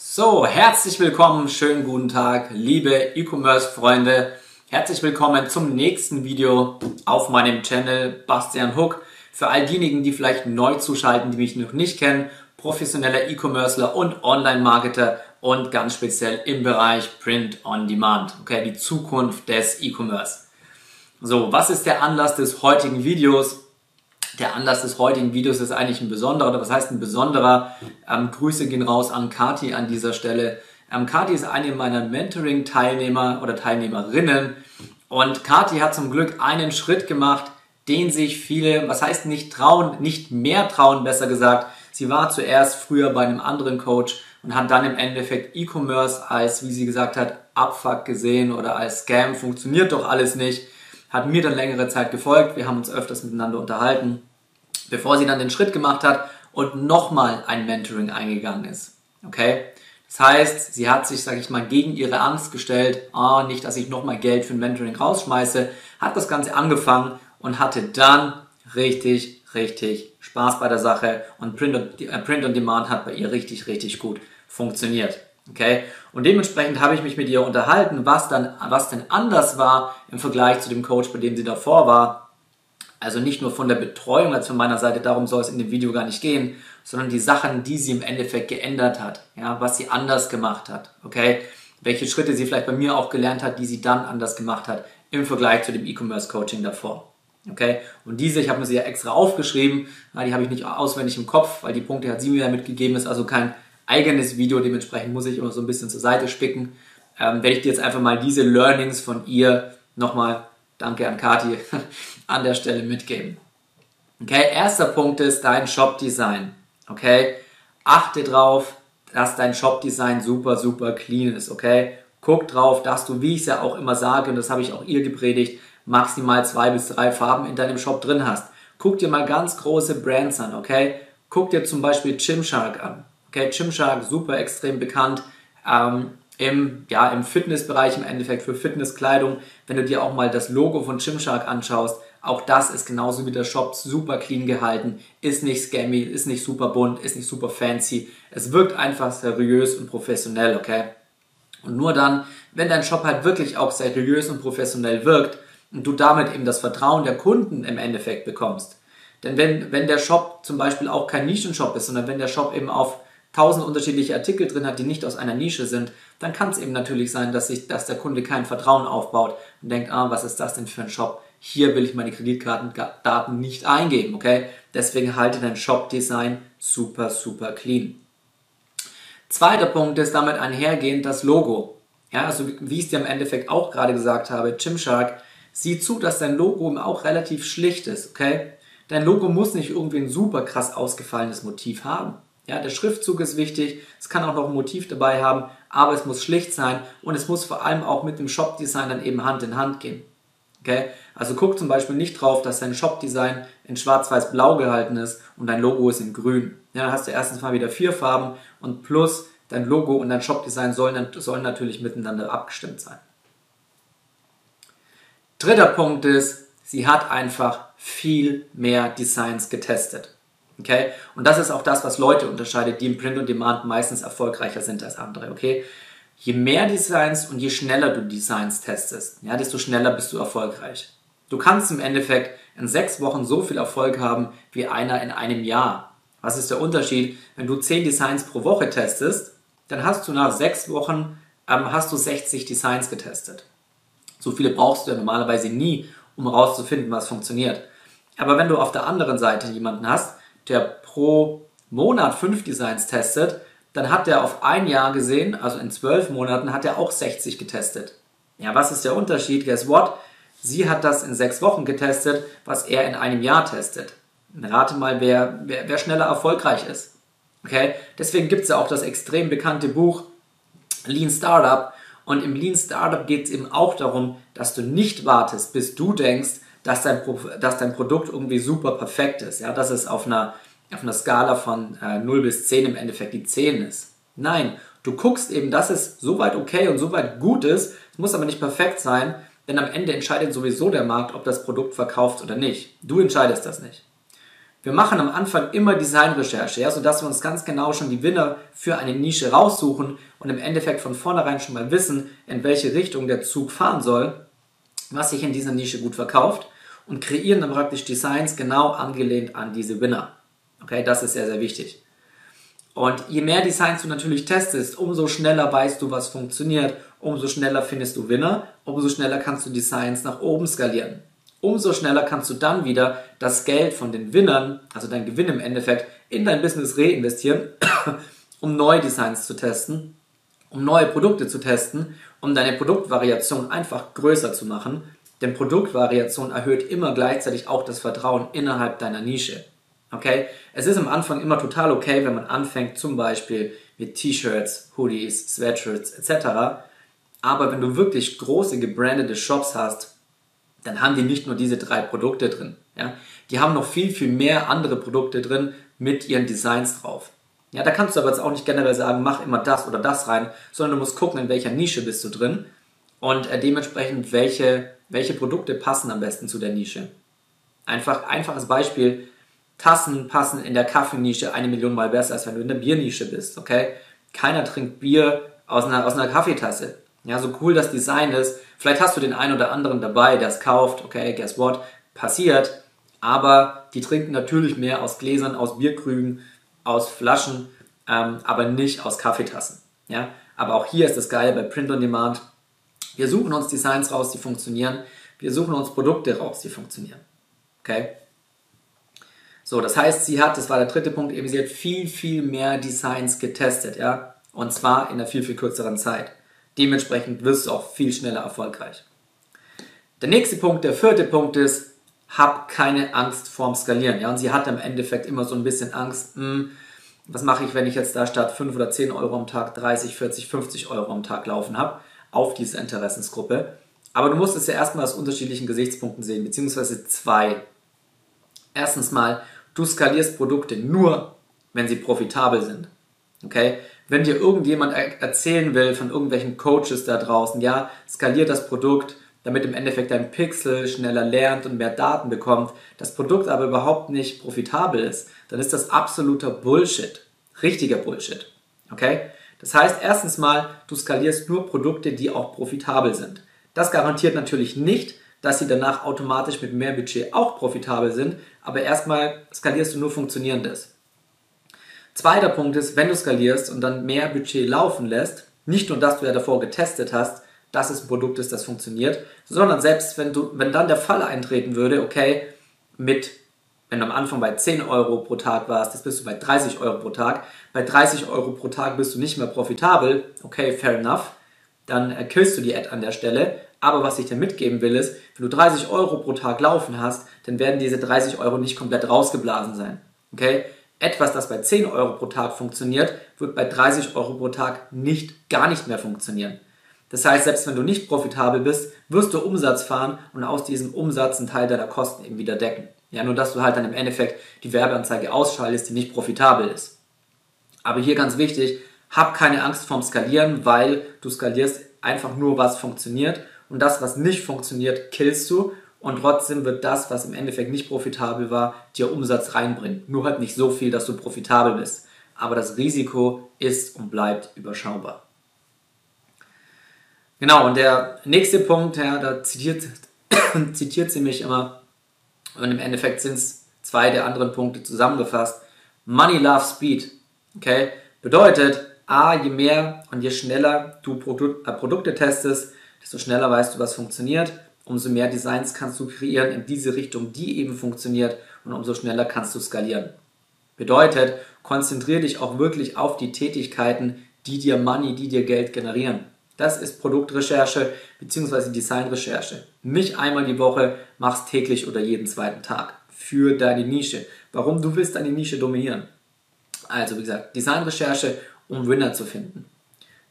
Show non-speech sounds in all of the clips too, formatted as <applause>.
So, herzlich willkommen, schönen guten Tag, liebe E-Commerce-Freunde. Herzlich willkommen zum nächsten Video auf meinem Channel Bastian Hook. Für all diejenigen, die vielleicht neu zuschalten, die mich noch nicht kennen, professioneller E-Commercer und Online-Marketer und ganz speziell im Bereich Print on Demand. Okay, die Zukunft des E-Commerce. So, was ist der Anlass des heutigen Videos? Der Anlass des heutigen Videos ist eigentlich ein besonderer, oder was heißt ein besonderer? Ähm, Grüße gehen raus an Kati an dieser Stelle. Ähm, Kati ist eine meiner Mentoring-Teilnehmer oder Teilnehmerinnen. Und Kati hat zum Glück einen Schritt gemacht, den sich viele, was heißt nicht trauen, nicht mehr trauen, besser gesagt. Sie war zuerst früher bei einem anderen Coach und hat dann im Endeffekt E-Commerce als, wie sie gesagt hat, Abfuck gesehen oder als Scam, funktioniert doch alles nicht. Hat mir dann längere Zeit gefolgt, wir haben uns öfters miteinander unterhalten bevor sie dann den Schritt gemacht hat und nochmal ein Mentoring eingegangen ist. Okay? Das heißt, sie hat sich, sage ich mal, gegen ihre Angst gestellt, ah, nicht, dass ich nochmal Geld für ein Mentoring rausschmeiße, hat das Ganze angefangen und hatte dann richtig, richtig Spaß bei der Sache und Print on, äh, Print on Demand hat bei ihr richtig, richtig gut funktioniert. Okay? Und dementsprechend habe ich mich mit ihr unterhalten, was dann, was denn anders war im Vergleich zu dem Coach, bei dem sie davor war also nicht nur von der Betreuung als von meiner Seite, darum soll es in dem Video gar nicht gehen, sondern die Sachen, die sie im Endeffekt geändert hat, ja, was sie anders gemacht hat, okay? Welche Schritte sie vielleicht bei mir auch gelernt hat, die sie dann anders gemacht hat im Vergleich zu dem E-Commerce Coaching davor. Okay? Und diese, ich habe mir sie ja extra aufgeschrieben, die habe ich nicht auswendig im Kopf, weil die Punkte hat sie mir ja mitgegeben, ist also kein eigenes Video, dementsprechend muss ich immer so ein bisschen zur Seite spicken. Ähm, werde ich dir jetzt einfach mal diese Learnings von ihr nochmal danke an Kati, <laughs> an der Stelle mitgeben. Okay, erster Punkt ist dein Shop-Design. Okay, achte drauf, dass dein Shop-Design super, super clean ist. Okay, guck drauf, dass du, wie ich es ja auch immer sage, und das habe ich auch ihr gepredigt, maximal zwei bis drei Farben in deinem Shop drin hast. Guck dir mal ganz große Brands an, okay? Guck dir zum Beispiel Gymshark an. Okay, Gymshark, super extrem bekannt. Ähm, im, ja, im Fitnessbereich im Endeffekt für Fitnesskleidung. Wenn du dir auch mal das Logo von Gymshark anschaust, auch das ist genauso wie der Shop super clean gehalten, ist nicht scammy, ist nicht super bunt, ist nicht super fancy. Es wirkt einfach seriös und professionell, okay? Und nur dann, wenn dein Shop halt wirklich auch seriös und professionell wirkt und du damit eben das Vertrauen der Kunden im Endeffekt bekommst. Denn wenn, wenn der Shop zum Beispiel auch kein Nischenshop ist, sondern wenn der Shop eben auf tausend unterschiedliche Artikel drin hat, die nicht aus einer Nische sind, dann kann es eben natürlich sein, dass, sich, dass der Kunde kein Vertrauen aufbaut und denkt, ah, was ist das denn für ein Shop? Hier will ich meine Kreditkartendaten nicht eingeben, okay? Deswegen halte dein Shop-Design super, super clean. Zweiter Punkt ist damit einhergehend das Logo. Ja, also wie ich es dir im Endeffekt auch gerade gesagt habe, Gymshark, sieh zu, dass dein Logo auch relativ schlicht ist, okay? Dein Logo muss nicht irgendwie ein super krass ausgefallenes Motiv haben. Ja, der Schriftzug ist wichtig, es kann auch noch ein Motiv dabei haben, aber es muss schlicht sein und es muss vor allem auch mit dem Shop-Design dann eben Hand in Hand gehen. Okay? Also guck zum Beispiel nicht drauf, dass dein Shop-Design in schwarz-weiß-blau gehalten ist und dein Logo ist in grün. Ja, dann hast du erstens mal wieder vier Farben und plus dein Logo und dein Shop-Design sollen, sollen natürlich miteinander abgestimmt sein. Dritter Punkt ist, sie hat einfach viel mehr Designs getestet. Okay? Und das ist auch das, was Leute unterscheidet, die im Print und Demand meistens erfolgreicher sind als andere. Okay? Je mehr Designs und je schneller du Designs testest, ja, desto schneller bist du erfolgreich. Du kannst im Endeffekt in sechs Wochen so viel Erfolg haben wie einer in einem Jahr. Was ist der Unterschied? Wenn du zehn Designs pro Woche testest, dann hast du nach sechs Wochen ähm, hast du 60 Designs getestet. So viele brauchst du ja normalerweise nie, um herauszufinden, was funktioniert. Aber wenn du auf der anderen Seite jemanden hast, der pro Monat fünf Designs testet, dann hat er auf ein Jahr gesehen, also in zwölf Monaten, hat er auch 60 getestet. Ja, was ist der Unterschied? Guess what? Sie hat das in sechs Wochen getestet, was er in einem Jahr testet. Rate mal, wer, wer, wer schneller erfolgreich ist. Okay? Deswegen gibt es ja auch das extrem bekannte Buch Lean Startup. Und im Lean Startup geht es eben auch darum, dass du nicht wartest, bis du denkst, dass dein, dass dein Produkt irgendwie super perfekt ist. Ja, dass es auf einer, auf einer Skala von äh, 0 bis 10 im Endeffekt die 10 ist. Nein, du guckst eben, dass es soweit okay und soweit gut ist. Es muss aber nicht perfekt sein, denn am Ende entscheidet sowieso der Markt, ob das Produkt verkauft oder nicht. Du entscheidest das nicht. Wir machen am Anfang immer Designrecherche, ja, sodass wir uns ganz genau schon die Winner für eine Nische raussuchen und im Endeffekt von vornherein schon mal wissen, in welche Richtung der Zug fahren soll, was sich in dieser Nische gut verkauft und kreieren dann praktisch Designs genau angelehnt an diese Winner. Okay, das ist sehr, sehr wichtig. Und je mehr Designs du natürlich testest, umso schneller weißt du, was funktioniert, umso schneller findest du Winner, umso schneller kannst du Designs nach oben skalieren. Umso schneller kannst du dann wieder das Geld von den Winnern, also dein Gewinn im Endeffekt, in dein Business reinvestieren, <coughs> um neue Designs zu testen, um neue Produkte zu testen, um deine Produktvariation einfach größer zu machen. Denn Produktvariation erhöht immer gleichzeitig auch das Vertrauen innerhalb deiner Nische. Okay? Es ist am Anfang immer total okay, wenn man anfängt, zum Beispiel mit T-Shirts, Hoodies, Sweatshirts etc. Aber wenn du wirklich große gebrandete Shops hast, dann haben die nicht nur diese drei Produkte drin. Ja? Die haben noch viel, viel mehr andere Produkte drin mit ihren Designs drauf. Ja, da kannst du aber jetzt auch nicht generell sagen, mach immer das oder das rein, sondern du musst gucken, in welcher Nische bist du drin und äh, dementsprechend, welche, welche Produkte passen am besten zu der Nische. Einfach, einfaches Beispiel, Tassen passen in der Kaffeenische eine Million Mal besser, als wenn du in der Biernische bist, okay? Keiner trinkt Bier aus einer, aus einer Kaffeetasse. Ja, so cool das Design ist. Vielleicht hast du den einen oder anderen dabei, der es kauft, okay, guess what? Passiert. Aber die trinken natürlich mehr aus Gläsern, aus Bierkrügen, aus Flaschen, ähm, aber nicht aus Kaffeetassen. Ja? Aber auch hier ist das Geile bei Print on Demand. Wir suchen uns Designs raus, die funktionieren. Wir suchen uns Produkte raus, die funktionieren. Okay? So, das heißt, sie hat, das war der dritte Punkt, eben sie hat viel, viel mehr Designs getestet, ja. Und zwar in einer viel, viel kürzeren Zeit. Dementsprechend wirst du auch viel schneller erfolgreich. Der nächste Punkt, der vierte Punkt ist, hab keine Angst vorm Skalieren. Ja, und sie hatte im Endeffekt immer so ein bisschen Angst, hm, was mache ich, wenn ich jetzt da statt 5 oder 10 Euro am Tag 30, 40, 50 Euro am Tag laufen habe auf diese Interessensgruppe. Aber du musst es ja erstmal aus unterschiedlichen Gesichtspunkten sehen, beziehungsweise zwei. Erstens mal, Du skalierst Produkte nur, wenn sie profitabel sind. Okay? Wenn dir irgendjemand er erzählen will von irgendwelchen Coaches da draußen, ja, skaliert das Produkt, damit im Endeffekt dein Pixel schneller lernt und mehr Daten bekommt, das Produkt aber überhaupt nicht profitabel ist, dann ist das absoluter Bullshit. Richtiger Bullshit. Okay? Das heißt, erstens mal, du skalierst nur Produkte, die auch profitabel sind. Das garantiert natürlich nicht, dass sie danach automatisch mit mehr Budget auch profitabel sind, aber erstmal skalierst du nur Funktionierendes. Zweiter Punkt ist, wenn du skalierst und dann mehr Budget laufen lässt, nicht nur, dass du ja davor getestet hast, dass es ein Produkt ist, das funktioniert, sondern selbst wenn du, wenn dann der Fall eintreten würde, okay, mit, wenn du am Anfang bei 10 Euro pro Tag warst, jetzt bist du bei 30 Euro pro Tag, bei 30 Euro pro Tag bist du nicht mehr profitabel, okay, fair enough, dann killst du die Ad an der Stelle, aber was ich dir mitgeben will, ist, wenn du 30 Euro pro Tag laufen hast, dann werden diese 30 Euro nicht komplett rausgeblasen sein. Okay? Etwas, das bei 10 Euro pro Tag funktioniert, wird bei 30 Euro pro Tag nicht, gar nicht mehr funktionieren. Das heißt, selbst wenn du nicht profitabel bist, wirst du Umsatz fahren und aus diesem Umsatz einen Teil deiner Kosten eben wieder decken. Ja, nur dass du halt dann im Endeffekt die Werbeanzeige ausschaltest, die nicht profitabel ist. Aber hier ganz wichtig, hab keine Angst vorm Skalieren, weil du skalierst einfach nur, was funktioniert und das, was nicht funktioniert, killst du und trotzdem wird das, was im Endeffekt nicht profitabel war, dir Umsatz reinbringen. Nur halt nicht so viel, dass du profitabel bist. Aber das Risiko ist und bleibt überschaubar. Genau, und der nächste Punkt, ja, da zitiert, <coughs> zitiert sie mich immer, und im Endeffekt sind es zwei der anderen Punkte zusammengefasst. Money Love Speed. Okay? Bedeutet, A, je mehr und je schneller du Produ äh, Produkte testest, desto schneller weißt du, was funktioniert, umso mehr Designs kannst du kreieren in diese Richtung, die eben funktioniert und umso schneller kannst du skalieren. Bedeutet, konzentriere dich auch wirklich auf die Tätigkeiten, die dir Money, die dir Geld generieren. Das ist Produktrecherche bzw. Designrecherche. Nicht einmal die Woche, machst täglich oder jeden zweiten Tag für deine Nische. Warum? Du willst deine Nische dominieren. Also wie gesagt, Designrecherche, um Winner zu finden.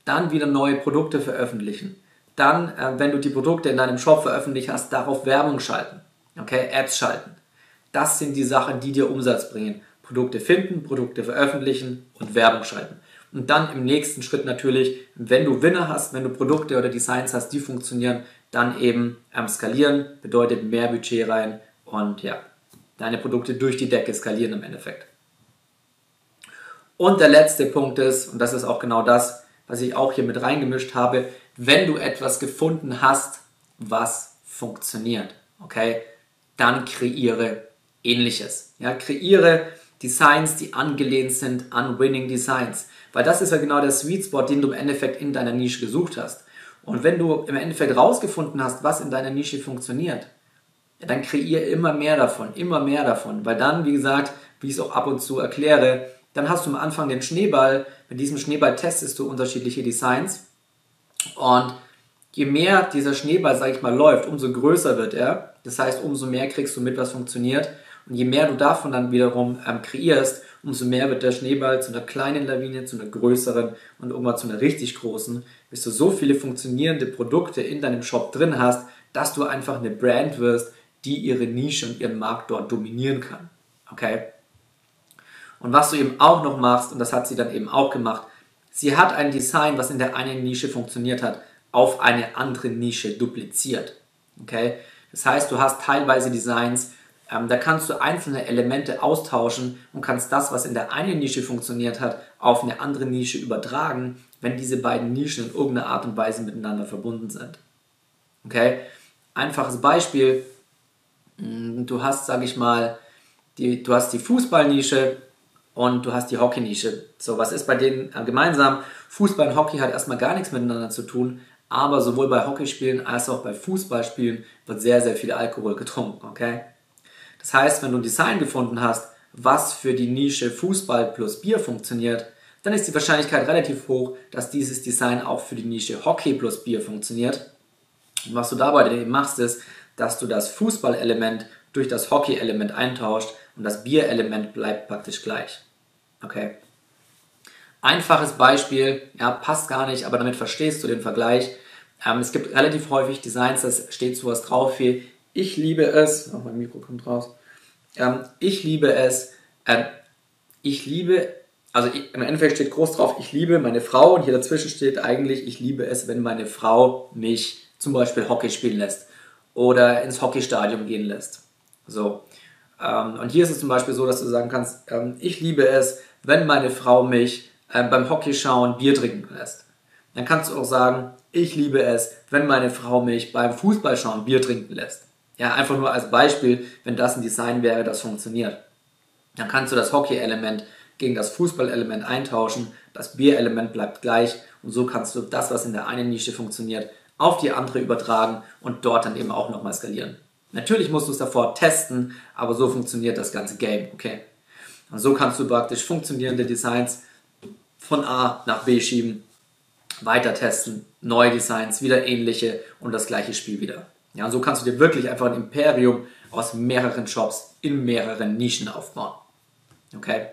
Dann wieder neue Produkte veröffentlichen. Dann, äh, wenn du die Produkte in deinem Shop veröffentlicht hast, darauf Werbung schalten. Okay, Ads schalten. Das sind die Sachen, die dir Umsatz bringen. Produkte finden, Produkte veröffentlichen und Werbung schalten. Und dann im nächsten Schritt natürlich, wenn du Winner hast, wenn du Produkte oder Designs hast, die funktionieren, dann eben ähm, skalieren, bedeutet mehr Budget rein und ja, deine Produkte durch die Decke skalieren im Endeffekt. Und der letzte Punkt ist, und das ist auch genau das, was ich auch hier mit reingemischt habe, wenn du etwas gefunden hast, was funktioniert, okay, dann kreiere ähnliches. Ja, kreiere Designs, die angelehnt sind an Winning Designs. Weil das ist ja genau der Sweet Spot, den du im Endeffekt in deiner Nische gesucht hast. Und wenn du im Endeffekt rausgefunden hast, was in deiner Nische funktioniert, dann kreiere immer mehr davon, immer mehr davon. Weil dann, wie gesagt, wie ich es auch ab und zu erkläre, dann hast du am Anfang den Schneeball. Mit diesem Schneeball testest du unterschiedliche Designs. Und je mehr dieser Schneeball, sag ich mal, läuft, umso größer wird er. Das heißt, umso mehr kriegst du mit, was funktioniert. Und je mehr du davon dann wiederum ähm, kreierst, umso mehr wird der Schneeball zu einer kleinen Lawine, zu einer größeren und irgendwann zu einer richtig großen, bis du so viele funktionierende Produkte in deinem Shop drin hast, dass du einfach eine Brand wirst, die ihre Nische und ihren Markt dort dominieren kann. Okay? Und was du eben auch noch machst, und das hat sie dann eben auch gemacht, sie hat ein Design, was in der einen Nische funktioniert hat, auf eine andere Nische dupliziert. Okay? Das heißt, du hast teilweise Designs, ähm, da kannst du einzelne Elemente austauschen und kannst das, was in der einen Nische funktioniert hat, auf eine andere Nische übertragen, wenn diese beiden Nischen in irgendeiner Art und Weise miteinander verbunden sind. Okay? Einfaches Beispiel. Mm, du hast, sage ich mal, die, du hast die Fußballnische und du hast die Hockeynische. So, was ist bei denen äh, gemeinsam? Fußball und Hockey hat erstmal gar nichts miteinander zu tun, aber sowohl bei Hockeyspielen als auch bei Fußballspielen wird sehr, sehr viel Alkohol getrunken, okay? Das heißt, wenn du ein Design gefunden hast, was für die Nische Fußball plus Bier funktioniert, dann ist die Wahrscheinlichkeit relativ hoch, dass dieses Design auch für die Nische Hockey plus Bier funktioniert. Und was du dabei eben machst, ist, dass du das Fußballelement durch das Hockey-Element eintauscht und das Bier-Element bleibt praktisch gleich. Okay. Einfaches Beispiel, ja, passt gar nicht, aber damit verstehst du den Vergleich. Ähm, es gibt relativ häufig Designs, das steht sowas drauf wie ich liebe es, auch mein Mikro kommt raus, ähm, ich liebe es, äh, ich liebe, also ich, im Endeffekt steht groß drauf, ich liebe meine Frau und hier dazwischen steht eigentlich, ich liebe es, wenn meine Frau mich zum Beispiel Hockey spielen lässt oder ins Hockeystadion gehen lässt. So. Ähm, und hier ist es zum Beispiel so, dass du sagen kannst, ähm, ich liebe es, wenn meine Frau mich äh, beim Hockeyschauen Bier trinken lässt. Dann kannst du auch sagen, ich liebe es, wenn meine Frau mich beim Fußballschauen Bier trinken lässt. Ja, einfach nur als Beispiel, wenn das ein Design wäre, das funktioniert. Dann kannst du das Hockey-Element gegen das Fußball-Element eintauschen, das Bier-Element bleibt gleich und so kannst du das, was in der einen Nische funktioniert, auf die andere übertragen und dort dann eben auch nochmal skalieren. Natürlich musst du es davor testen, aber so funktioniert das ganze Game, okay? Und so kannst du praktisch funktionierende Designs von A nach B schieben, weiter testen, neue Designs, wieder ähnliche und das gleiche Spiel wieder. Ja, und so kannst du dir wirklich einfach ein Imperium aus mehreren Shops in mehreren Nischen aufbauen. Okay?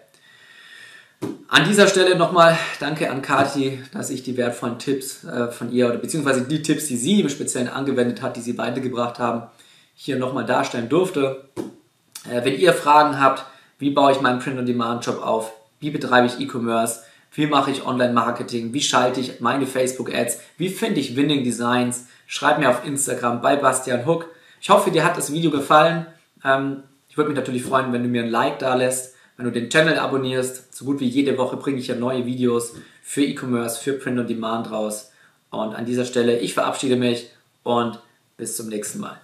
An dieser Stelle nochmal danke an Kati, dass ich die wertvollen Tipps äh, von ihr oder beziehungsweise die Tipps, die sie im Speziellen angewendet hat, die sie weitergebracht haben, hier nochmal darstellen durfte. Äh, wenn ihr Fragen habt, wie baue ich meinen Print-on-Demand-Job auf, wie betreibe ich E-Commerce, wie mache ich Online-Marketing, wie schalte ich meine Facebook-Ads, wie finde ich Winning Designs, schreib mir auf Instagram bei Bastian Hook. Ich hoffe, dir hat das Video gefallen. Ähm, ich würde mich natürlich freuen, wenn du mir ein Like da lässt, wenn du den Channel abonnierst. So gut wie jede Woche bringe ich ja neue Videos für E-Commerce, für Print on Demand raus. Und an dieser Stelle, ich verabschiede mich und bis zum nächsten Mal.